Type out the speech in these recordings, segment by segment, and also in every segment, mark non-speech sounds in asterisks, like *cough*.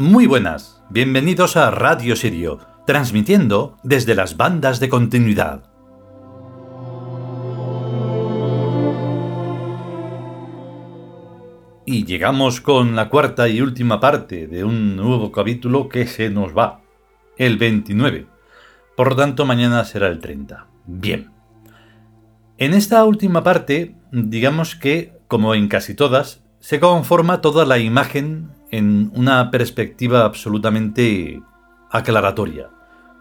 Muy buenas, bienvenidos a Radio Sirio, transmitiendo desde las bandas de continuidad. Y llegamos con la cuarta y última parte de un nuevo capítulo que se nos va, el 29. Por lo tanto, mañana será el 30. Bien. En esta última parte, digamos que, como en casi todas, se conforma toda la imagen en una perspectiva absolutamente aclaratoria,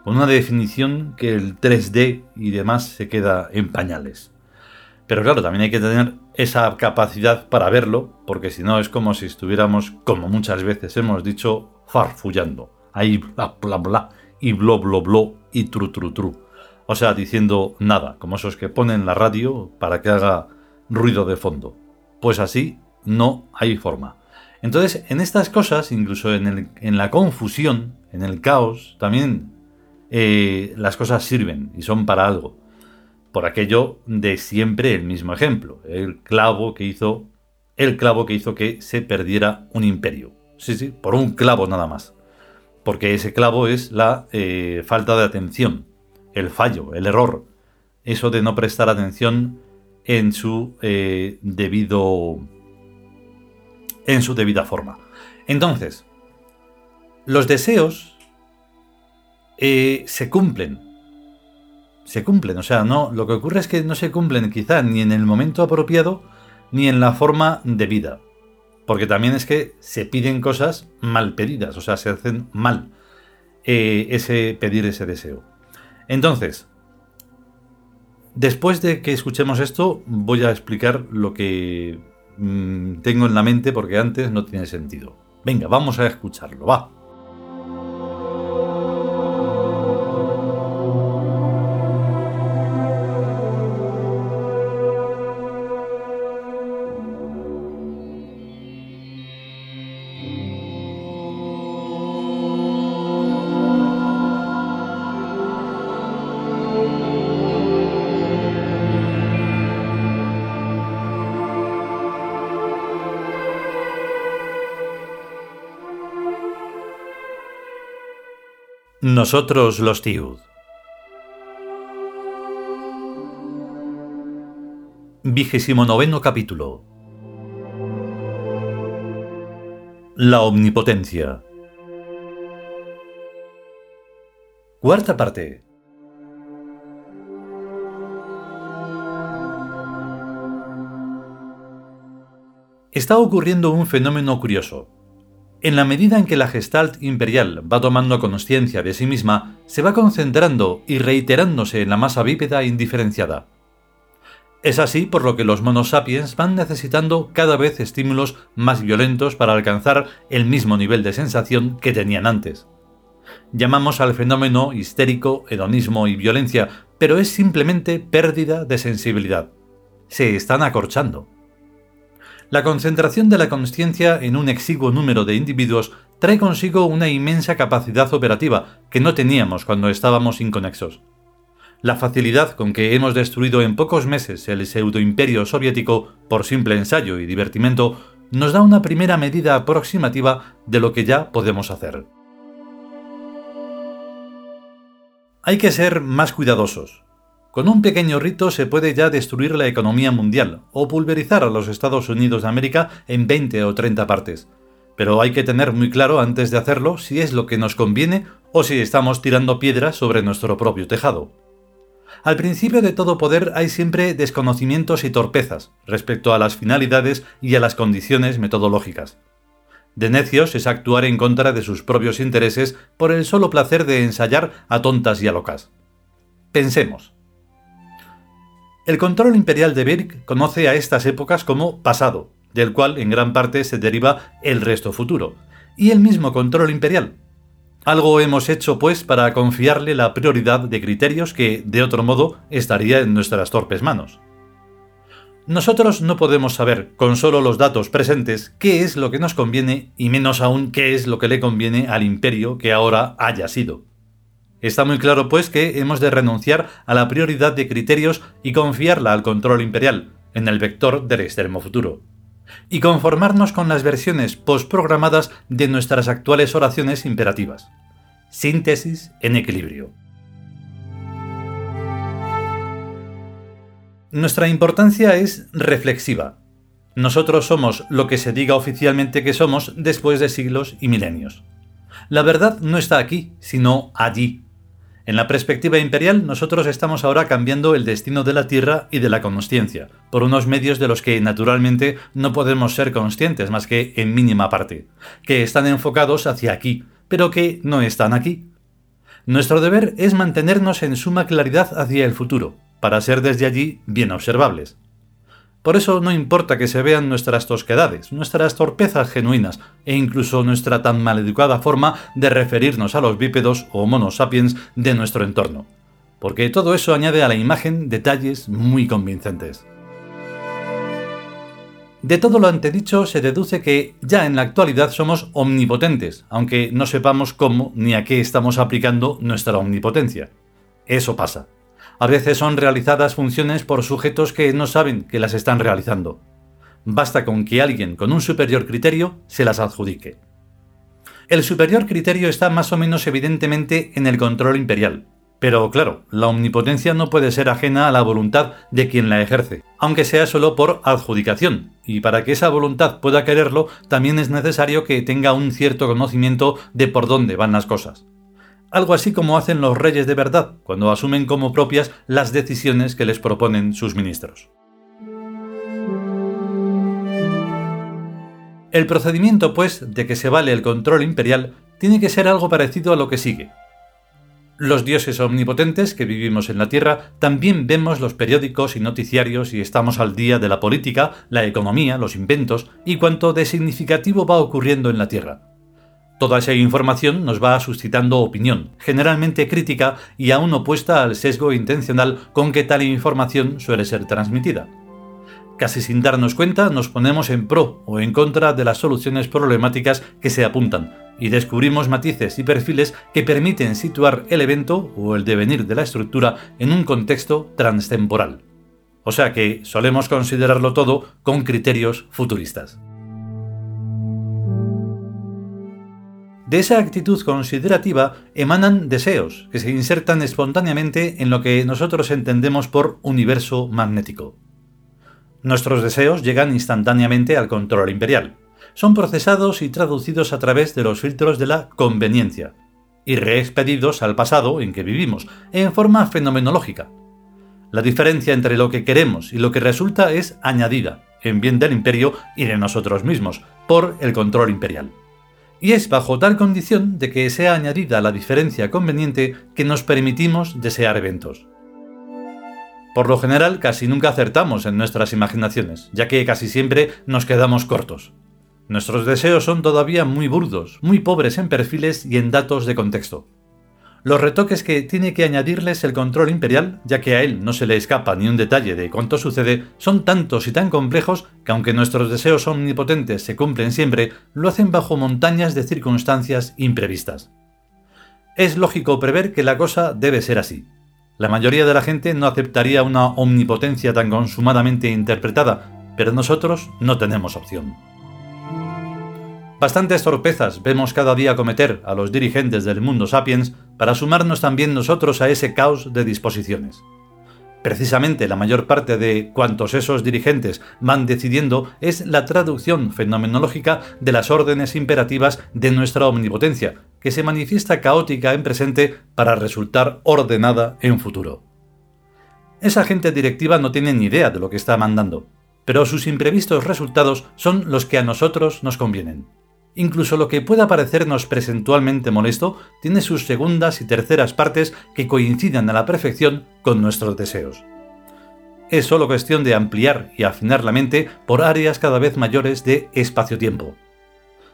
con una definición que el 3D y demás se queda en pañales. Pero claro, también hay que tener esa capacidad para verlo, porque si no es como si estuviéramos, como muchas veces hemos dicho, farfullando. Ahí bla bla bla y blo blo blo y tru tru tru. O sea, diciendo nada, como esos que ponen la radio para que haga ruido de fondo. Pues así no hay forma. Entonces, en estas cosas, incluso en, la confusión, en el caos, también eh, las cosas sirven y son para algo. Por aquello de siempre el mismo ejemplo, el clavo que hizo, el clavo que hizo que se perdiera un imperio. Sí, sí, por un clavo nada más. Porque ese clavo es la eh, falta de atención, el fallo, el error. Eso de no prestar atención en su eh, debido en su debida forma. Entonces, los deseos eh, se cumplen. Se cumplen, o sea, no, lo que ocurre es que no se cumplen quizá ni en el momento apropiado ni en la forma debida. Porque también es que se piden cosas mal pedidas, o sea, se hacen mal eh, ese pedir ese deseo. Entonces, después de que escuchemos esto, voy a explicar lo que Mm, tengo en la mente porque antes no tiene sentido. Venga, vamos a escucharlo, va. Nosotros los Tiud. Vigésimo capítulo. La omnipotencia. Cuarta parte. Está ocurriendo un fenómeno curioso. En la medida en que la Gestalt imperial va tomando conciencia de sí misma, se va concentrando y reiterándose en la masa bípeda indiferenciada. Es así por lo que los monos sapiens van necesitando cada vez estímulos más violentos para alcanzar el mismo nivel de sensación que tenían antes. Llamamos al fenómeno histérico, hedonismo y violencia, pero es simplemente pérdida de sensibilidad. Se están acorchando. La concentración de la conciencia en un exiguo número de individuos trae consigo una inmensa capacidad operativa que no teníamos cuando estábamos inconexos. La facilidad con que hemos destruido en pocos meses el pseudoimperio soviético por simple ensayo y divertimento nos da una primera medida aproximativa de lo que ya podemos hacer. Hay que ser más cuidadosos, con un pequeño rito se puede ya destruir la economía mundial o pulverizar a los Estados Unidos de América en 20 o 30 partes. Pero hay que tener muy claro antes de hacerlo si es lo que nos conviene o si estamos tirando piedras sobre nuestro propio tejado. Al principio de todo poder hay siempre desconocimientos y torpezas respecto a las finalidades y a las condiciones metodológicas. De necios es actuar en contra de sus propios intereses por el solo placer de ensayar a tontas y a locas. Pensemos. El control imperial de Birk conoce a estas épocas como pasado, del cual en gran parte se deriva el resto futuro, y el mismo control imperial. Algo hemos hecho, pues, para confiarle la prioridad de criterios que, de otro modo, estaría en nuestras torpes manos. Nosotros no podemos saber, con solo los datos presentes, qué es lo que nos conviene y menos aún qué es lo que le conviene al imperio que ahora haya sido. Está muy claro, pues, que hemos de renunciar a la prioridad de criterios y confiarla al control imperial, en el vector del extremo futuro. y conformarnos con las versiones postprogramadas de nuestras actuales oraciones imperativas. Síntesis en equilibrio. Nuestra importancia es reflexiva. Nosotros somos lo que se diga oficialmente que somos después de siglos y milenios. La verdad no está aquí, sino allí. En la perspectiva imperial, nosotros estamos ahora cambiando el destino de la Tierra y de la consciencia, por unos medios de los que naturalmente no podemos ser conscientes más que en mínima parte, que están enfocados hacia aquí, pero que no están aquí. Nuestro deber es mantenernos en suma claridad hacia el futuro, para ser desde allí bien observables. Por eso no importa que se vean nuestras tosquedades, nuestras torpezas genuinas e incluso nuestra tan maleducada forma de referirnos a los bípedos o monos sapiens de nuestro entorno, porque todo eso añade a la imagen detalles muy convincentes. De todo lo antedicho se deduce que ya en la actualidad somos omnipotentes, aunque no sepamos cómo ni a qué estamos aplicando nuestra omnipotencia. Eso pasa. A veces son realizadas funciones por sujetos que no saben que las están realizando. Basta con que alguien con un superior criterio se las adjudique. El superior criterio está más o menos evidentemente en el control imperial, pero claro, la omnipotencia no puede ser ajena a la voluntad de quien la ejerce, aunque sea solo por adjudicación, y para que esa voluntad pueda quererlo también es necesario que tenga un cierto conocimiento de por dónde van las cosas algo así como hacen los reyes de verdad cuando asumen como propias las decisiones que les proponen sus ministros. El procedimiento, pues, de que se vale el control imperial tiene que ser algo parecido a lo que sigue. Los dioses omnipotentes que vivimos en la Tierra también vemos los periódicos y noticiarios y estamos al día de la política, la economía, los inventos y cuanto de significativo va ocurriendo en la Tierra. Toda esa información nos va suscitando opinión, generalmente crítica y aún opuesta al sesgo intencional con que tal información suele ser transmitida. Casi sin darnos cuenta nos ponemos en pro o en contra de las soluciones problemáticas que se apuntan y descubrimos matices y perfiles que permiten situar el evento o el devenir de la estructura en un contexto transtemporal. O sea que solemos considerarlo todo con criterios futuristas. De esa actitud considerativa emanan deseos que se insertan espontáneamente en lo que nosotros entendemos por universo magnético. Nuestros deseos llegan instantáneamente al control imperial. Son procesados y traducidos a través de los filtros de la conveniencia y reexpedidos al pasado en que vivimos, en forma fenomenológica. La diferencia entre lo que queremos y lo que resulta es añadida, en bien del imperio y de nosotros mismos, por el control imperial y es bajo tal condición de que sea añadida la diferencia conveniente que nos permitimos desear eventos. Por lo general casi nunca acertamos en nuestras imaginaciones, ya que casi siempre nos quedamos cortos. Nuestros deseos son todavía muy burdos, muy pobres en perfiles y en datos de contexto los retoques que tiene que añadirles el control imperial, ya que a él no se le escapa ni un detalle de cuánto sucede, son tantos y tan complejos que aunque nuestros deseos omnipotentes se cumplen siempre, lo hacen bajo montañas de circunstancias imprevistas. Es lógico prever que la cosa debe ser así. La mayoría de la gente no aceptaría una omnipotencia tan consumadamente interpretada, pero nosotros no tenemos opción. Bastantes torpezas vemos cada día cometer a los dirigentes del mundo sapiens para sumarnos también nosotros a ese caos de disposiciones. Precisamente la mayor parte de cuantos esos dirigentes van decidiendo es la traducción fenomenológica de las órdenes imperativas de nuestra omnipotencia, que se manifiesta caótica en presente para resultar ordenada en futuro. Esa gente directiva no tiene ni idea de lo que está mandando, pero sus imprevistos resultados son los que a nosotros nos convienen. Incluso lo que pueda parecernos presentualmente molesto tiene sus segundas y terceras partes que coincidan a la perfección con nuestros deseos. Es solo cuestión de ampliar y afinar la mente por áreas cada vez mayores de espacio-tiempo,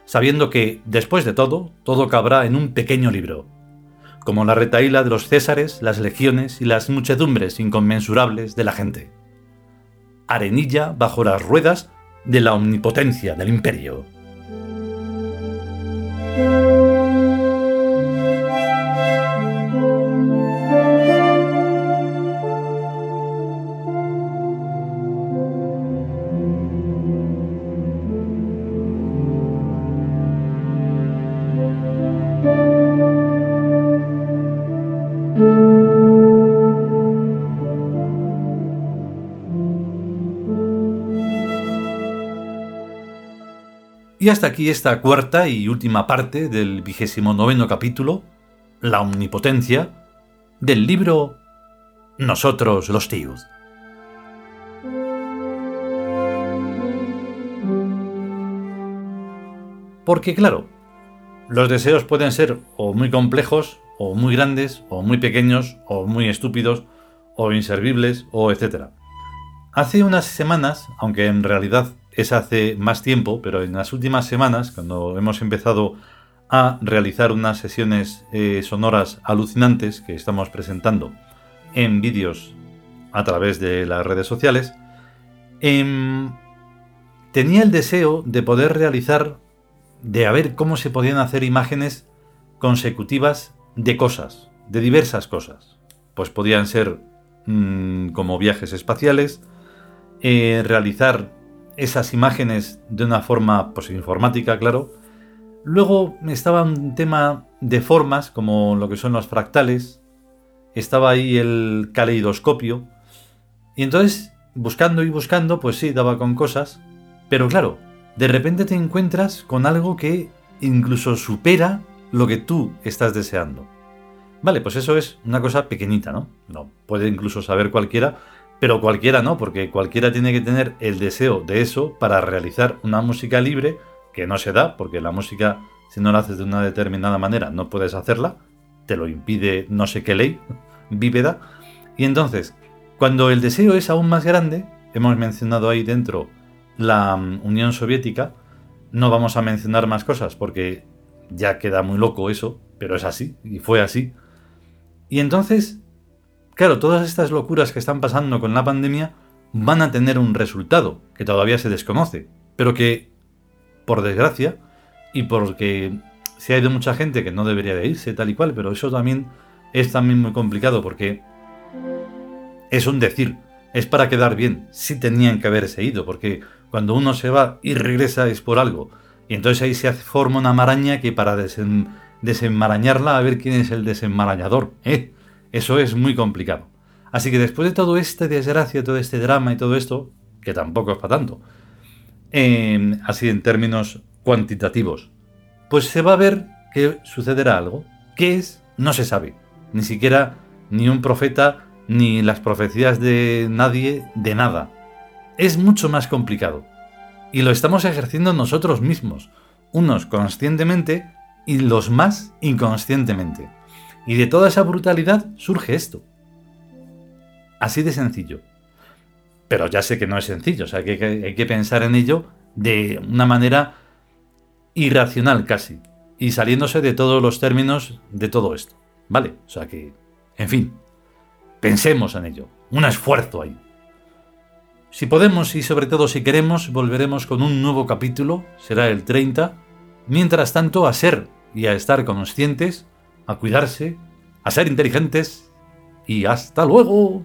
sabiendo que, después de todo, todo cabrá en un pequeño libro, como la retaíla de los césares, las legiones y las muchedumbres inconmensurables de la gente. Arenilla bajo las ruedas de la omnipotencia del imperio. Y hasta aquí esta cuarta y última parte del vigésimo noveno capítulo, La omnipotencia, del libro Nosotros los tíos. Porque claro, los deseos pueden ser o muy complejos, o muy grandes, o muy pequeños, o muy estúpidos, o inservibles, o etc. Hace unas semanas, aunque en realidad es hace más tiempo, pero en las últimas semanas, cuando hemos empezado a realizar unas sesiones eh, sonoras alucinantes que estamos presentando en vídeos a través de las redes sociales, em, tenía el deseo de poder realizar de a ver cómo se podían hacer imágenes consecutivas de cosas, de diversas cosas. Pues podían ser mm, como viajes espaciales, eh, realizar esas imágenes de una forma pues, informática, claro. Luego estaba un tema de formas, como lo que son los fractales. Estaba ahí el caleidoscopio. Y entonces, buscando y buscando, pues sí, daba con cosas. Pero claro, de repente te encuentras con algo que incluso supera lo que tú estás deseando. Vale, pues eso es una cosa pequeñita, ¿no? No puede incluso saber cualquiera, pero cualquiera no, porque cualquiera tiene que tener el deseo de eso para realizar una música libre, que no se da, porque la música, si no la haces de una determinada manera, no puedes hacerla, te lo impide no sé qué ley, *laughs* víveda. Y entonces, cuando el deseo es aún más grande, hemos mencionado ahí dentro la mm, Unión Soviética, no vamos a mencionar más cosas porque ya queda muy loco eso, pero es así, y fue así. Y entonces, claro, todas estas locuras que están pasando con la pandemia van a tener un resultado que todavía se desconoce, pero que, por desgracia, y porque se ha ido mucha gente que no debería de irse tal y cual, pero eso también es también muy complicado porque es un decir, es para quedar bien, sí tenían que haberse ido, porque cuando uno se va y regresa es por algo. Y entonces ahí se forma una maraña que para desenmarañarla, a ver quién es el desenmarañador. ¿eh? Eso es muy complicado. Así que después de todo este desgracia, todo este drama y todo esto, que tampoco es para tanto, así en términos cuantitativos, pues se va a ver que sucederá algo. ¿Qué es? No se sabe. Ni siquiera ni un profeta, ni las profecías de nadie, de nada es mucho más complicado. Y lo estamos ejerciendo nosotros mismos, unos conscientemente y los más inconscientemente. Y de toda esa brutalidad surge esto. Así de sencillo. Pero ya sé que no es sencillo, o sea que hay que pensar en ello de una manera irracional casi, y saliéndose de todos los términos de todo esto. ¿Vale? O sea que, en fin, pensemos en ello. Un esfuerzo ahí. Si podemos y sobre todo si queremos, volveremos con un nuevo capítulo, será el 30. Mientras tanto, a ser y a estar conscientes, a cuidarse, a ser inteligentes y hasta luego.